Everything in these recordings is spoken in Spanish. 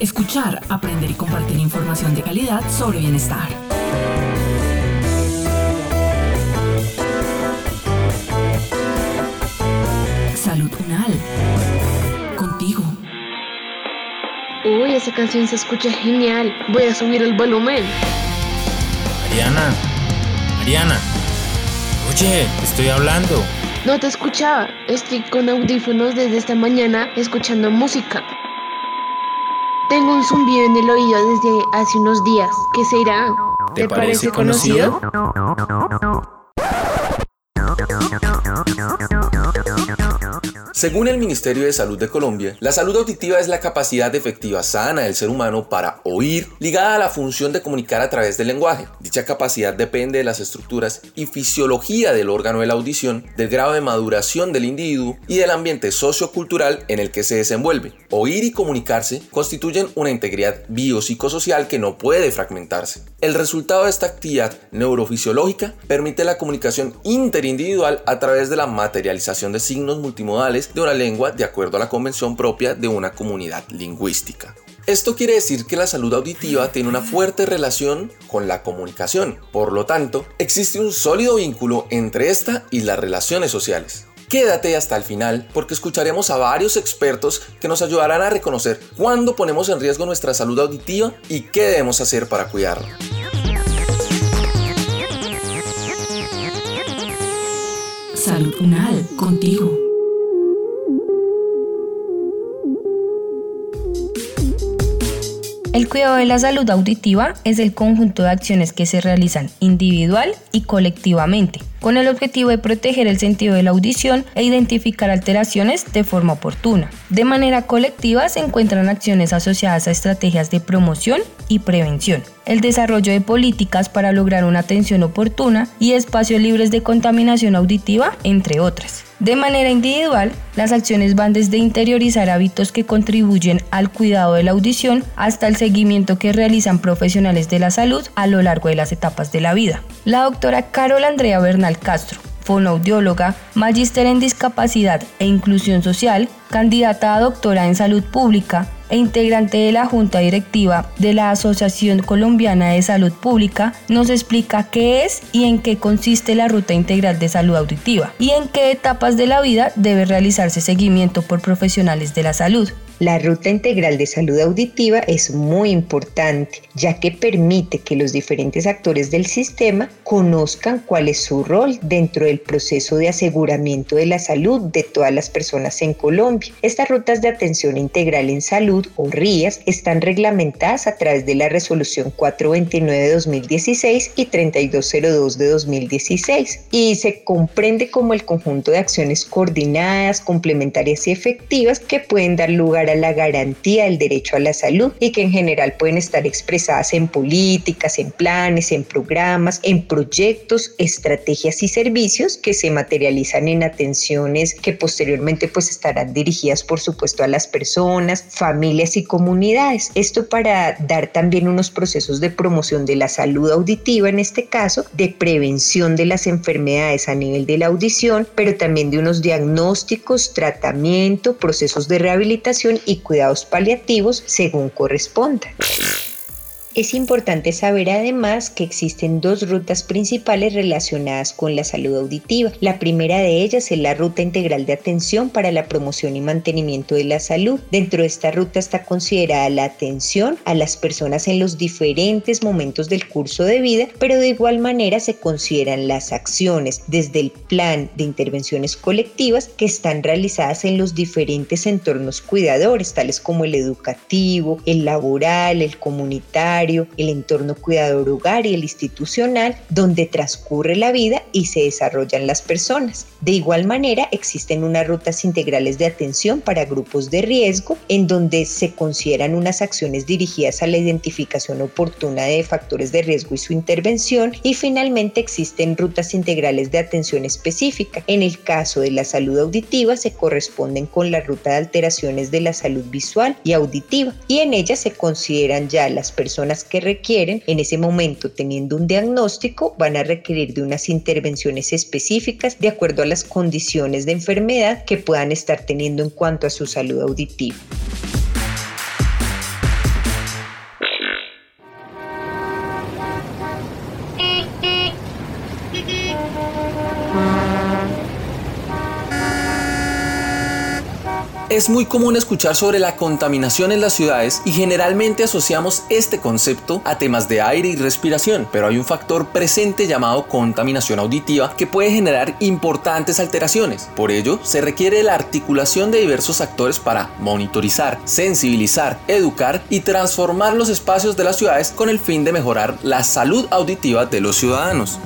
Escuchar, aprender y compartir información de calidad sobre bienestar. Salud Unal. Contigo. Uy, esa canción se escucha genial. Voy a subir el volumen. Mariana, Mariana. Oye, estoy hablando. No te escuchaba. Estoy con audífonos desde esta mañana escuchando música. Tengo un zumbido en el oído desde hace unos días. ¿Qué será? ¿Te parece conocido? Según el Ministerio de Salud de Colombia, la salud auditiva es la capacidad efectiva sana del ser humano para oír, ligada a la función de comunicar a través del lenguaje. Dicha capacidad depende de las estructuras y fisiología del órgano de la audición, del grado de maduración del individuo y del ambiente sociocultural en el que se desenvuelve. Oír y comunicarse constituyen una integridad biopsicosocial que no puede fragmentarse. El resultado de esta actividad neurofisiológica permite la comunicación interindividual a través de la materialización de signos multimodales de una lengua de acuerdo a la convención propia de una comunidad lingüística. Esto quiere decir que la salud auditiva tiene una fuerte relación con la comunicación. Por lo tanto, existe un sólido vínculo entre esta y las relaciones sociales. Quédate hasta el final porque escucharemos a varios expertos que nos ayudarán a reconocer cuándo ponemos en riesgo nuestra salud auditiva y qué debemos hacer para cuidarla. Salud Unal, contigo. El cuidado de la salud auditiva es el conjunto de acciones que se realizan individual y colectivamente, con el objetivo de proteger el sentido de la audición e identificar alteraciones de forma oportuna. De manera colectiva se encuentran acciones asociadas a estrategias de promoción y prevención, el desarrollo de políticas para lograr una atención oportuna y espacios libres de contaminación auditiva, entre otras. De manera individual, las acciones van desde interiorizar hábitos que contribuyen al cuidado de la audición hasta el seguimiento que realizan profesionales de la salud a lo largo de las etapas de la vida. La doctora Carol Andrea Bernal Castro, fonoaudióloga, magíster en discapacidad e inclusión social, candidata a doctora en salud pública e integrante de la Junta Directiva de la Asociación Colombiana de Salud Pública, nos explica qué es y en qué consiste la Ruta Integral de Salud Auditiva y en qué etapas de la vida debe realizarse seguimiento por profesionales de la salud. La ruta integral de salud auditiva es muy importante, ya que permite que los diferentes actores del sistema conozcan cuál es su rol dentro del proceso de aseguramiento de la salud de todas las personas en Colombia. Estas rutas de atención integral en salud o RIAS están reglamentadas a través de la resolución 429 de 2016 y 3202 de 2016 y se comprende como el conjunto de acciones coordinadas, complementarias y efectivas que pueden dar lugar a la garantía del derecho a la salud y que en general pueden estar expresadas en políticas, en planes, en programas, en proyectos, estrategias y servicios que se materializan en atenciones que posteriormente pues estarán dirigidas por supuesto a las personas, familias y comunidades. Esto para dar también unos procesos de promoción de la salud auditiva en este caso, de prevención de las enfermedades a nivel de la audición, pero también de unos diagnósticos, tratamiento, procesos de rehabilitación y cuidados paliativos según corresponda. Es importante saber además que existen dos rutas principales relacionadas con la salud auditiva. La primera de ellas es la Ruta Integral de Atención para la Promoción y Mantenimiento de la Salud. Dentro de esta ruta está considerada la atención a las personas en los diferentes momentos del curso de vida, pero de igual manera se consideran las acciones desde el plan de intervenciones colectivas que están realizadas en los diferentes entornos cuidadores, tales como el educativo, el laboral, el comunitario, el entorno cuidador hogar y el institucional, donde transcurre la vida y se desarrollan las personas. De igual manera, existen unas rutas integrales de atención para grupos de riesgo, en donde se consideran unas acciones dirigidas a la identificación oportuna de factores de riesgo y su intervención. Y finalmente existen rutas integrales de atención específica. En el caso de la salud auditiva, se corresponden con la ruta de alteraciones de la salud visual y auditiva. Y en ella se consideran ya las personas que requieren, en ese momento teniendo un diagnóstico, van a requerir de unas intervenciones específicas de acuerdo a las condiciones de enfermedad que puedan estar teniendo en cuanto a su salud auditiva. Es muy común escuchar sobre la contaminación en las ciudades y generalmente asociamos este concepto a temas de aire y respiración, pero hay un factor presente llamado contaminación auditiva que puede generar importantes alteraciones. Por ello, se requiere la articulación de diversos actores para monitorizar, sensibilizar, educar y transformar los espacios de las ciudades con el fin de mejorar la salud auditiva de los ciudadanos.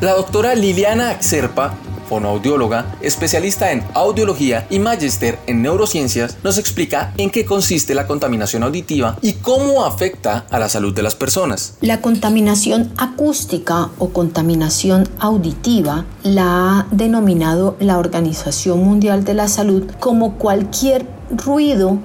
La doctora Liliana Axerpa fonoaudióloga, especialista en audiología y magíster en neurociencias, nos explica en qué consiste la contaminación auditiva y cómo afecta a la salud de las personas. La contaminación acústica o contaminación auditiva la ha denominado la Organización Mundial de la Salud como cualquier ruido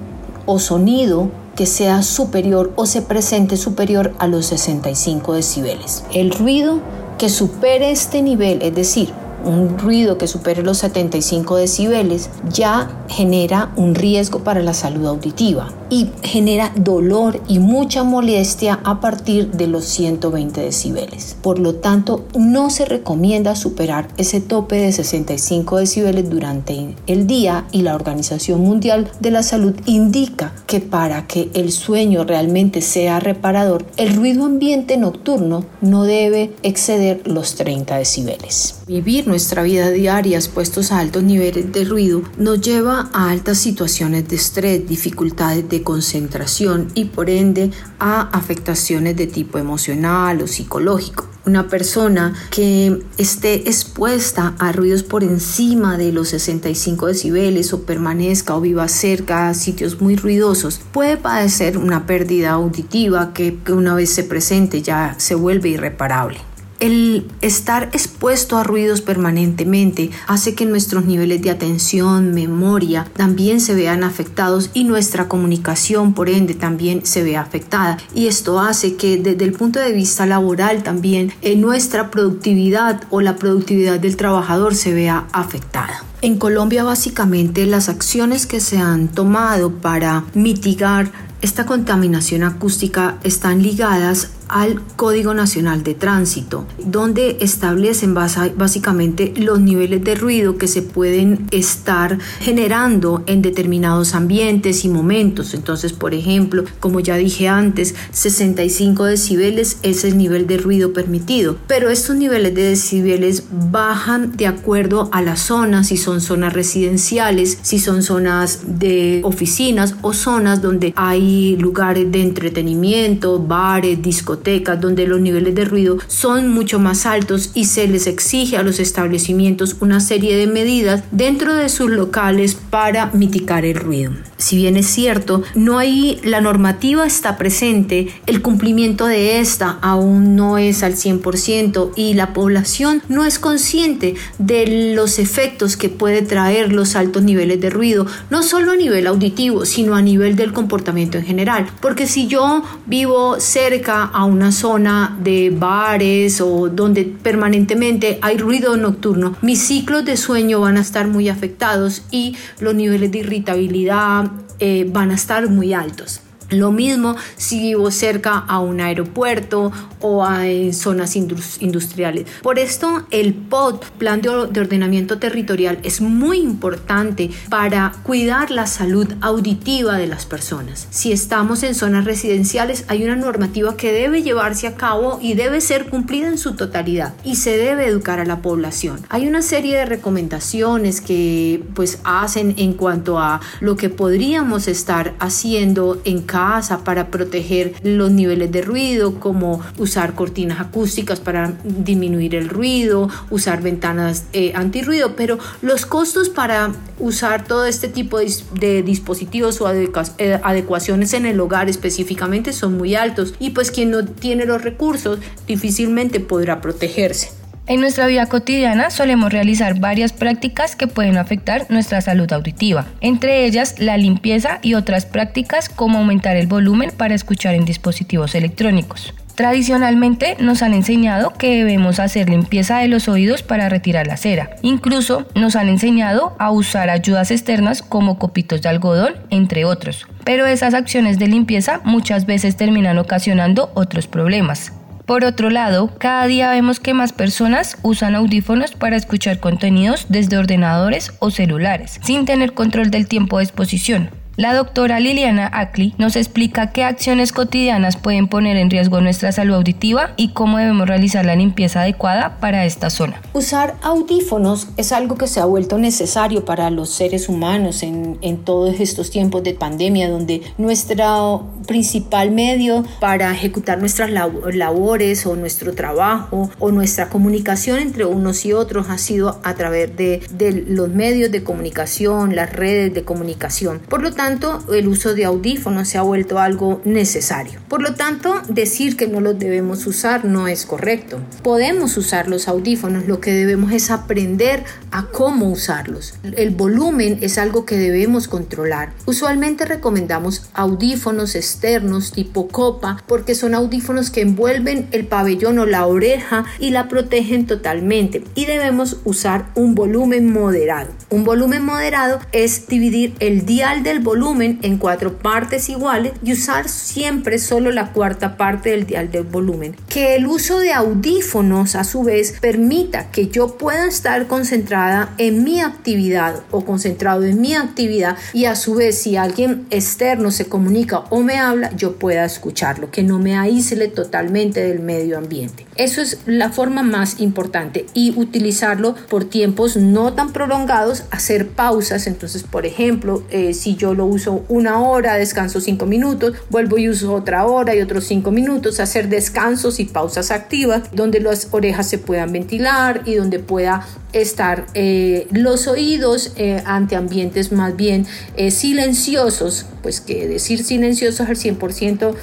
o sonido que sea superior o se presente superior a los 65 decibeles. El ruido que supere este nivel, es decir, un ruido que supere los 75 decibeles ya genera un riesgo para la salud auditiva y genera dolor y mucha molestia a partir de los 120 decibeles. Por lo tanto, no se recomienda superar ese tope de 65 decibeles durante el día y la Organización Mundial de la Salud indica que para que el sueño realmente sea reparador, el ruido ambiente nocturno no debe exceder los 30 decibeles. Vivir nuestra vida diaria expuestos a altos niveles de ruido nos lleva a altas situaciones de estrés, dificultades de concentración y por ende a afectaciones de tipo emocional o psicológico. Una persona que esté expuesta a ruidos por encima de los 65 decibeles o permanezca o viva cerca a sitios muy ruidosos puede padecer una pérdida auditiva que una vez se presente ya se vuelve irreparable. El estar expuesto a ruidos permanentemente hace que nuestros niveles de atención, memoria también se vean afectados y nuestra comunicación por ende también se vea afectada. Y esto hace que desde el punto de vista laboral también en nuestra productividad o la productividad del trabajador se vea afectada. En Colombia básicamente las acciones que se han tomado para mitigar esta contaminación acústica están ligadas al Código Nacional de Tránsito, donde establecen básicamente los niveles de ruido que se pueden estar generando en determinados ambientes y momentos. Entonces, por ejemplo, como ya dije antes, 65 decibeles es el nivel de ruido permitido, pero estos niveles de decibeles bajan de acuerdo a las zonas, si son zonas residenciales, si son zonas de oficinas o zonas donde hay lugares de entretenimiento, bares, discotecas, donde los niveles de ruido son mucho más altos y se les exige a los establecimientos una serie de medidas dentro de sus locales para mitigar el ruido. Si bien es cierto, no hay la normativa está presente, el cumplimiento de esta aún no es al 100% y la población no es consciente de los efectos que puede traer los altos niveles de ruido, no solo a nivel auditivo, sino a nivel del comportamiento en general. Porque si yo vivo cerca a una zona de bares o donde permanentemente hay ruido nocturno, mis ciclos de sueño van a estar muy afectados y los niveles de irritabilidad eh, van a estar muy altos. Lo mismo si vivo cerca a un aeropuerto o a zonas industriales. Por esto el POT, Plan de Ordenamiento Territorial, es muy importante para cuidar la salud auditiva de las personas. Si estamos en zonas residenciales hay una normativa que debe llevarse a cabo y debe ser cumplida en su totalidad y se debe educar a la población. Hay una serie de recomendaciones que pues hacen en cuanto a lo que podríamos estar haciendo en cada para proteger los niveles de ruido, como usar cortinas acústicas para disminuir el ruido, usar ventanas eh, antirruido, pero los costos para usar todo este tipo de, dispositivos o eh, adecuaciones en el hogar específicamente son muy altos y pues quien no tiene los recursos difícilmente podrá protegerse. En nuestra vida cotidiana solemos realizar varias prácticas que pueden afectar nuestra salud auditiva, entre ellas la limpieza y otras prácticas como aumentar el volumen para escuchar en dispositivos electrónicos. Tradicionalmente nos han enseñado que debemos hacer limpieza de los oídos para retirar la cera. Incluso nos han enseñado a usar ayudas externas como copitos de algodón, entre otros. Pero esas acciones de limpieza muchas veces terminan ocasionando otros problemas. Por otro lado, cada día vemos que más personas usan audífonos para escuchar contenidos desde ordenadores o celulares, sin tener control del tiempo de exposición. La doctora Liliana Ackley nos explica qué acciones cotidianas pueden poner en riesgo nuestra salud auditiva y cómo debemos realizar la limpieza adecuada para esta zona. Usar audífonos es algo que se ha vuelto necesario para los seres humanos en, en todos estos tiempos de pandemia, donde nuestro principal medio para ejecutar nuestras labores o nuestro trabajo o nuestra comunicación entre unos y otros ha sido a través de, de los medios de comunicación, las redes de comunicación. Por lo tanto, tanto, el uso de audífonos se ha vuelto algo necesario. Por lo tanto, decir que no los debemos usar no es correcto. Podemos usar los audífonos, lo que debemos es aprender a cómo usarlos. El volumen es algo que debemos controlar. Usualmente recomendamos audífonos externos tipo copa porque son audífonos que envuelven el pabellón o la oreja y la protegen totalmente. Y debemos usar un volumen moderado. Un volumen moderado es dividir el dial del volumen volumen en cuatro partes iguales y usar siempre solo la cuarta parte del dial del volumen. Que el uso de audífonos a su vez permita que yo pueda estar concentrada en mi actividad o concentrado en mi actividad y a su vez si alguien externo se comunica o me habla yo pueda escucharlo, que no me aísle totalmente del medio ambiente. Eso es la forma más importante y utilizarlo por tiempos no tan prolongados, hacer pausas. Entonces, por ejemplo, eh, si yo lo uso una hora, descanso cinco minutos, vuelvo y uso otra hora y otros cinco minutos, hacer descansos y pausas activas donde las orejas se puedan ventilar y donde pueda estar eh, los oídos eh, ante ambientes más bien silenciosos, pues que decir silenciosos al 100%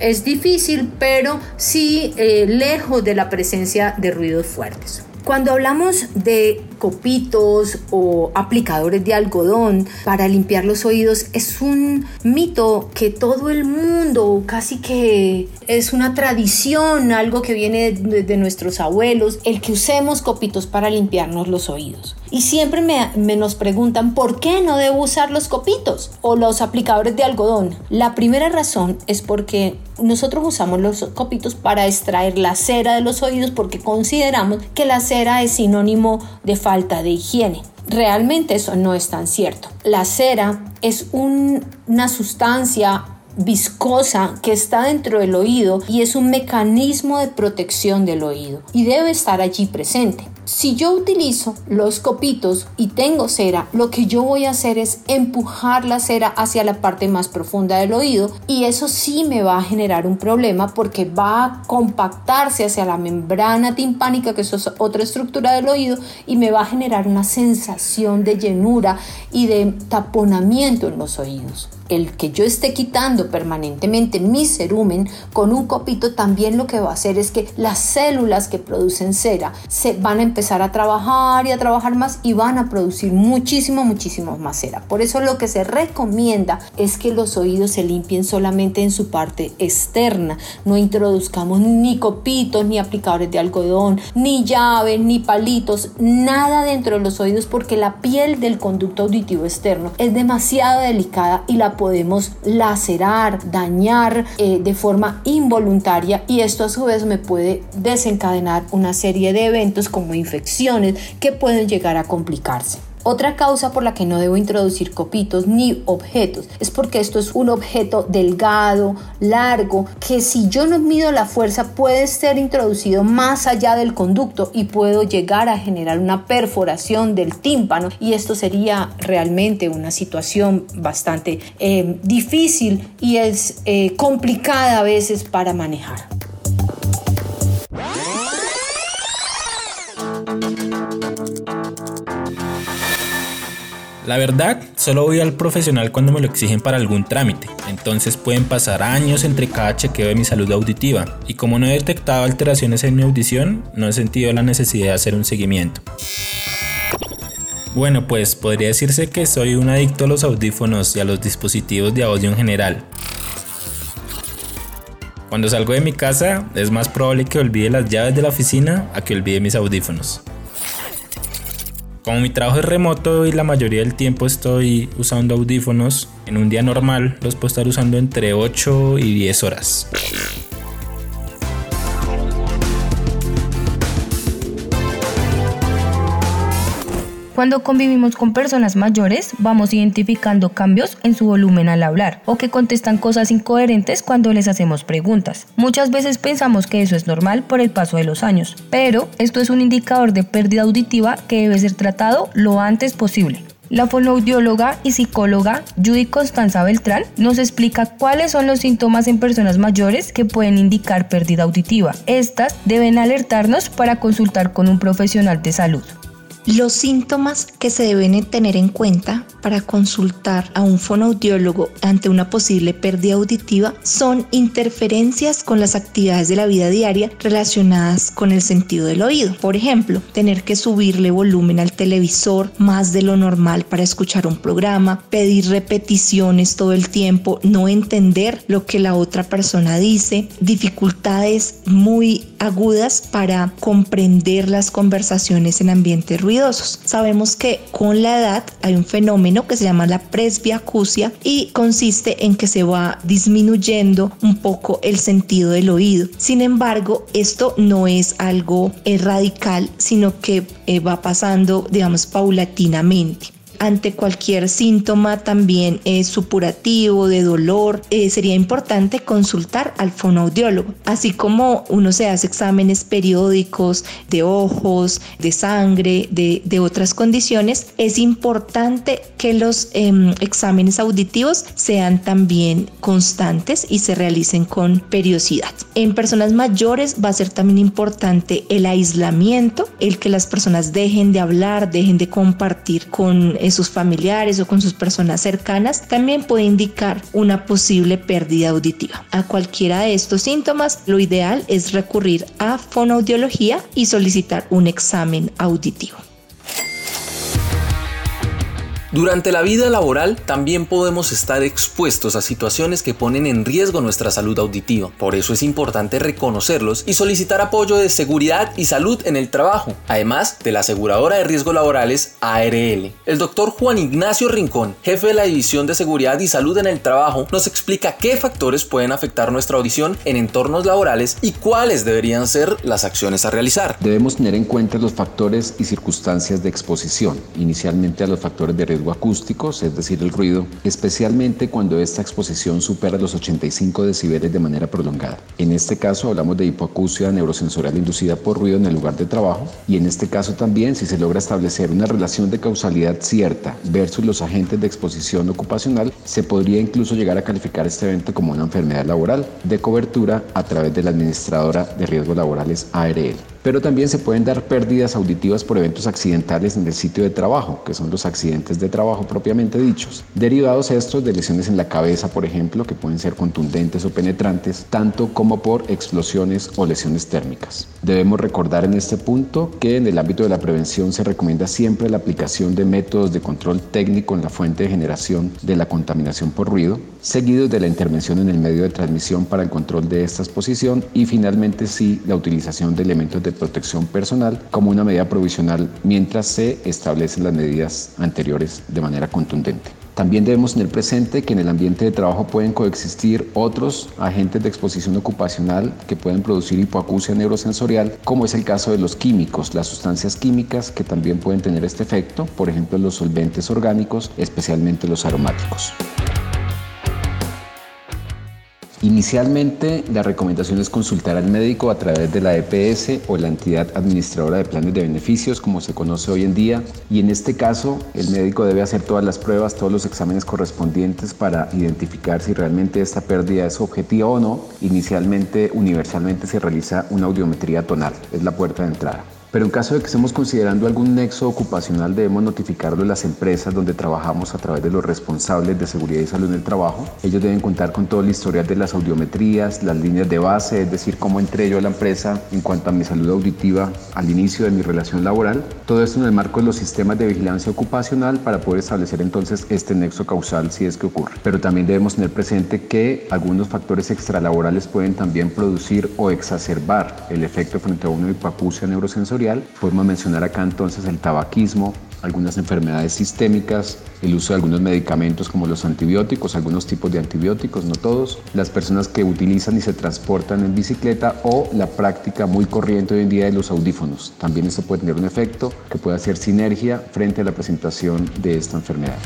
es difícil, pero sí lejos de la presencia de ruidos fuertes. Cuando hablamos de copitos o aplicadores de algodón para limpiar los oídos es un mito que todo el mundo casi que es una tradición, algo que viene de, nuestros abuelos, el que usemos copitos para limpiarnos los oídos. Y siempre me, me, nos preguntan por qué no debo usar los copitos o los aplicadores de algodón. La primera razón es porque nosotros usamos los copitos para extraer la cera de los oídos porque consideramos que la cera es sinónimo de falta de higiene. Realmente eso no es tan cierto. La cera es una sustancia viscosa que está dentro del oído y es un mecanismo de protección del oído y debe estar allí presente. Si yo utilizo los copitos y tengo cera, lo que yo voy a hacer es empujar la cera hacia la parte más profunda del oído y eso sí me va a generar un problema porque va a compactarse hacia la membrana timpánica, que es otra estructura del oído, y me va a generar una sensación de llenura y de taponamiento en los oídos el que yo esté quitando permanentemente mi cerumen con un copito también lo que va a hacer es que las células que producen cera se van a empezar a trabajar y a trabajar más y van a producir muchísimo muchísimo más cera. Por eso lo que se recomienda es que los oídos se limpien solamente en su parte externa. No introduzcamos ni copitos ni aplicadores de algodón ni llaves ni palitos nada dentro de los oídos porque la piel del conducto auditivo externo es demasiado delicada y la podemos lacerar, dañar eh, de forma involuntaria y esto a su vez me puede desencadenar una serie de eventos como infecciones que pueden llegar a complicarse. Otra causa por la que no debo introducir copitos ni objetos es porque esto es un objeto delgado, largo, que si yo no mido la fuerza puede ser introducido más allá del conducto y puedo llegar a generar una perforación del tímpano y esto sería realmente una situación bastante eh, difícil y es eh, complicada a veces para manejar. La verdad, solo voy al profesional cuando me lo exigen para algún trámite, entonces pueden pasar años entre cada chequeo de mi salud auditiva y como no he detectado alteraciones en mi audición, no he sentido la necesidad de hacer un seguimiento. Bueno, pues podría decirse que soy un adicto a los audífonos y a los dispositivos de audio en general. Cuando salgo de mi casa es más probable que olvide las llaves de la oficina a que olvide mis audífonos. Como mi trabajo es remoto y la mayoría del tiempo estoy usando audífonos, en un día normal los puedo estar usando entre 8 y 10 horas. Cuando convivimos con personas mayores, vamos identificando cambios en su volumen al hablar o que contestan cosas incoherentes cuando les hacemos preguntas. Muchas veces pensamos que eso es normal por el paso de los años, pero esto es un indicador de pérdida auditiva que debe ser tratado lo antes posible. La fonoaudióloga y psicóloga Judy Constanza Beltrán nos explica cuáles son los síntomas en personas mayores que pueden indicar pérdida auditiva. Estas deben alertarnos para consultar con un profesional de salud. Los síntomas que se deben tener en cuenta para consultar a un fonoaudiólogo ante una posible pérdida auditiva son interferencias con las actividades de la vida diaria relacionadas con el sentido del oído. Por ejemplo, tener que subirle volumen al televisor más de lo normal para escuchar un programa, pedir repeticiones todo el tiempo, no entender lo que la otra persona dice, dificultades muy agudas para comprender las conversaciones en ambientes Sabemos que con la edad hay un fenómeno que se llama la presbiacusia y consiste en que se va disminuyendo un poco el sentido del oído. Sin embargo, esto no es algo radical, sino que eh, va pasando, digamos, paulatinamente ante cualquier síntoma también es supurativo, de dolor, eh, sería importante consultar al fonoaudiólogo, así como uno se hace exámenes periódicos de ojos, de sangre, de, otras condiciones, es importante que los em, exámenes auditivos sean también constantes y se realicen con periodicidad. En personas mayores va a ser también importante el aislamiento, el que las personas dejen de hablar, dejen de compartir con sus familiares o con sus personas cercanas, también puede indicar una posible pérdida auditiva. A cualquiera de estos síntomas, lo ideal es recurrir a fonoaudiología y solicitar un examen auditivo. Durante la vida laboral también podemos estar expuestos a situaciones que ponen en riesgo nuestra salud auditiva. Por eso es importante reconocerlos y solicitar apoyo de seguridad y salud en el trabajo, además de la aseguradora de riesgos laborales ARL. El doctor Juan Ignacio Rincón, jefe de la División de Seguridad y Salud en el Trabajo, nos explica qué factores pueden afectar nuestra audición en entornos laborales y cuáles deberían ser las acciones a realizar. Debemos tener en cuenta los factores y circunstancias de exposición, inicialmente a los factores de riesgo acústicos, es decir, el ruido, especialmente cuando esta exposición supera los 85 decibeles de manera prolongada. En este caso hablamos de hipoacusia neurosensorial inducida por ruido en el lugar de trabajo y en este caso también si se logra establecer una relación de causalidad cierta versus los agentes de exposición ocupacional, se podría incluso llegar a calificar este evento como una enfermedad laboral de cobertura a través de la administradora de riesgos laborales ARL pero también se pueden dar pérdidas auditivas por eventos accidentales en el sitio de trabajo, que son los accidentes de trabajo propiamente dichos, derivados estos de lesiones en la cabeza, por ejemplo, que pueden ser contundentes o penetrantes, tanto como por explosiones o lesiones térmicas. Debemos recordar en este punto que en el ámbito de la prevención se recomienda siempre la aplicación de métodos de control técnico en la fuente de generación de la contaminación por ruido, seguidos de la intervención en el medio de transmisión para el control de esta exposición y finalmente sí la utilización de elementos de de protección personal como una medida provisional mientras se establecen las medidas anteriores de manera contundente. También debemos tener presente que en el ambiente de trabajo pueden coexistir otros agentes de exposición ocupacional que pueden producir hipoacusia neurosensorial, como es el caso de los químicos, las sustancias químicas que también pueden tener este efecto, por ejemplo los solventes orgánicos, especialmente los aromáticos. Inicialmente, la recomendación es consultar al médico a través de la EPS o la entidad administradora de planes de beneficios, como se conoce hoy en día, y en este caso, el médico debe hacer todas las pruebas, todos los exámenes correspondientes para identificar si realmente esta pérdida es objetiva o no. Inicialmente, universalmente se realiza una audiometría tonal, es la puerta de entrada. Pero en caso de que estemos considerando algún nexo ocupacional, debemos notificarlo a las empresas donde trabajamos a través de los responsables de seguridad y salud en el trabajo. Ellos deben contar con todo el historial de las audiometrías, las líneas de base, es decir, cómo entré yo a la empresa en cuanto a mi salud auditiva al inicio de mi relación laboral. Todo esto en el marco de los sistemas de vigilancia ocupacional para poder establecer entonces este nexo causal si es que ocurre. Pero también debemos tener presente que algunos factores extralaborales pueden también producir o exacerbar el efecto frente a una hipoacusia neurosensorial Podemos mencionar acá entonces el tabaquismo, algunas enfermedades sistémicas, el uso de algunos medicamentos como los antibióticos, algunos tipos de antibióticos, no todos, las personas que utilizan y se transportan en bicicleta o la práctica muy corriente hoy en día de los audífonos. También esto puede tener un efecto que puede hacer sinergia frente a la presentación de esta enfermedad.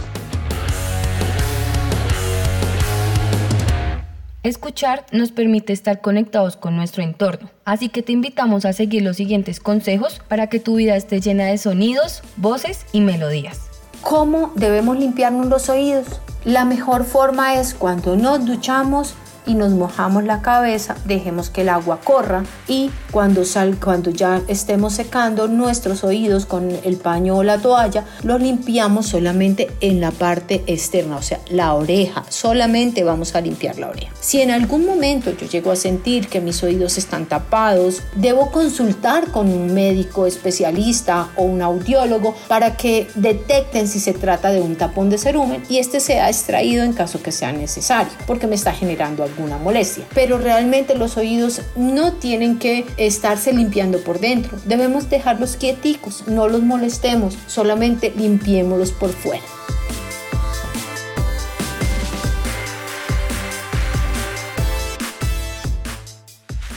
Escuchar nos permite estar conectados con nuestro entorno, así que te invitamos a seguir los siguientes consejos para que tu vida esté llena de sonidos, voces y melodías. ¿Cómo debemos limpiarnos los oídos? La mejor forma es cuando nos duchamos y nos mojamos la cabeza, dejemos que el agua corra y cuando, sal, cuando ya estemos secando nuestros oídos con el paño o la toalla, los limpiamos solamente en la parte externa, o sea, la oreja, solamente vamos a limpiar la oreja. Si en algún momento yo llego a sentir que mis oídos están tapados, debo consultar con un médico especialista o un audiólogo para que detecten si se trata de un tapón de cerumen y este sea extraído en caso que sea necesario, porque me está generando alguna molestia. Pero realmente los oídos no tienen que estarse limpiando por dentro. Debemos dejarlos quieticos, no los molestemos, solamente limpiémoslos por fuera.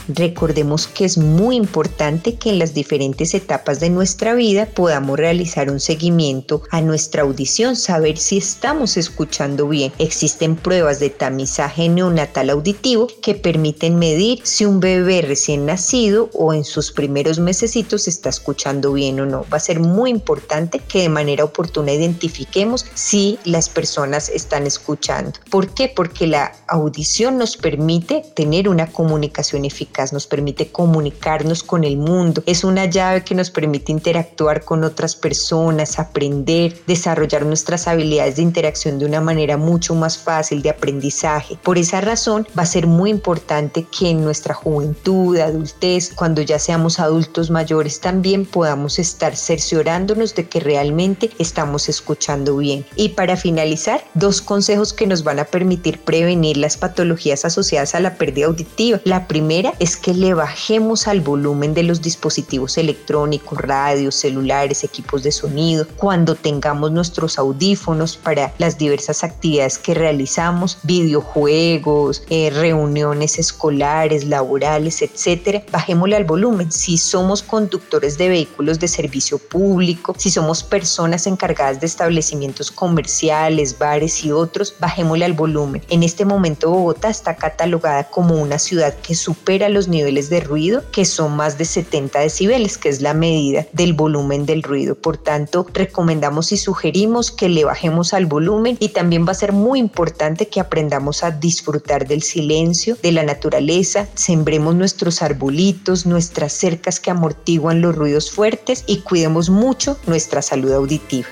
Recordemos que es muy importante que en las diferentes etapas de nuestra vida podamos realizar un seguimiento a nuestra audición, saber si estamos escuchando bien. Existen pruebas de tamizaje neonatal auditivo que permiten medir si un bebé recién nacido o en sus primeros mesecitos está escuchando bien o no. Va a ser muy importante que de manera oportuna identifiquemos si las personas están escuchando. ¿Por qué? Porque la audición nos permite tener una comunicación eficaz nos permite comunicarnos con el mundo, es una llave que nos permite interactuar con otras personas, aprender, desarrollar nuestras habilidades de interacción de una manera mucho más fácil de aprendizaje. Por esa razón va a ser muy importante que en nuestra juventud, adultez, cuando ya seamos adultos mayores también podamos estar cerciorándonos de que realmente estamos escuchando bien. Y para finalizar, dos consejos que nos van a permitir prevenir las patologías asociadas a la pérdida auditiva. La primera es que le bajemos al volumen de los dispositivos electrónicos, radios, celulares, equipos de sonido, cuando tengamos nuestros audífonos para las diversas actividades que realizamos, videojuegos, eh, reuniones escolares, laborales, etcétera, bajémosle al volumen. Si somos conductores de vehículos de servicio público, si somos personas encargadas de establecimientos comerciales, bares y otros, bajémosle al volumen. En este momento Bogotá está catalogada como una ciudad que supera los niveles de ruido, que son más de 70 decibeles, que es la medida del volumen del ruido. Por tanto, recomendamos y sugerimos que le bajemos al volumen y también va a ser muy importante que aprendamos a disfrutar del silencio, de la naturaleza, sembremos nuestros arbolitos, nuestras cercas que amortiguan los ruidos fuertes y cuidemos mucho nuestra salud auditiva.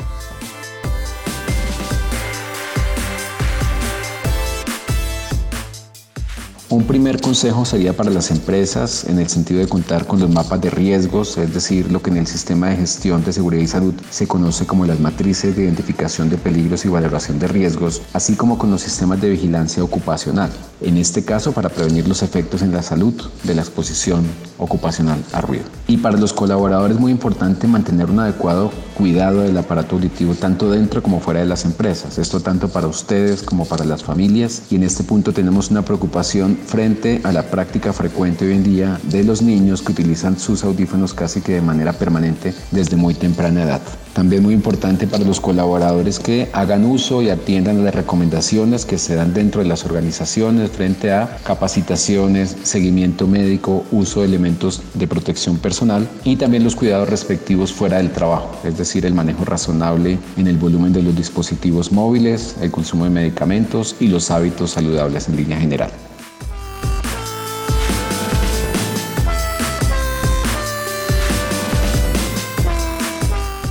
Un primer consejo sería para las empresas en el sentido de contar con los mapas de riesgos, es decir, lo que en el sistema de gestión de seguridad y salud se conoce como las matrices de identificación de peligros y valoración de riesgos, así como con los sistemas de vigilancia ocupacional, en este caso para prevenir los efectos en la salud de la exposición ocupacional a ruido. Y para los colaboradores es muy importante mantener un adecuado cuidado del aparato auditivo tanto dentro como fuera de las empresas. Esto tanto para ustedes como para las familias. Y en este punto tenemos una preocupación frente a la práctica frecuente hoy en día de los niños que utilizan sus audífonos casi que de manera permanente desde muy temprana edad. También muy importante para los colaboradores que hagan uso y atiendan las recomendaciones que se dan dentro de las organizaciones frente a capacitaciones, seguimiento médico, uso de elementos de protección personal y también los cuidados respectivos fuera del trabajo, es decir, el manejo razonable en el volumen de los dispositivos móviles, el consumo de medicamentos y los hábitos saludables en línea general.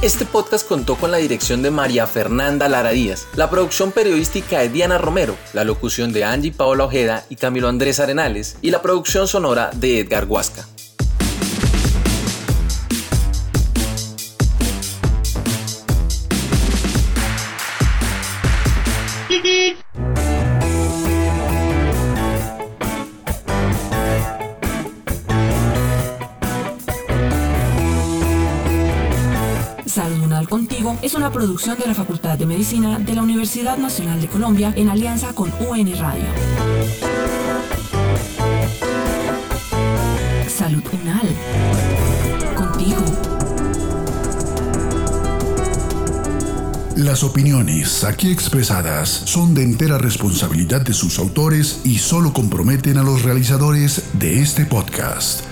Este podcast contó con la dirección de María Fernanda Lara Díaz, la producción periodística de Diana Romero, la locución de Angie Paola Ojeda y Camilo Andrés Arenales y la producción sonora de Edgar Huasca. Es una producción de la Facultad de Medicina de la Universidad Nacional de Colombia en alianza con UN Radio. Salud Unal. Contigo. Las opiniones aquí expresadas son de entera responsabilidad de sus autores y solo comprometen a los realizadores de este podcast.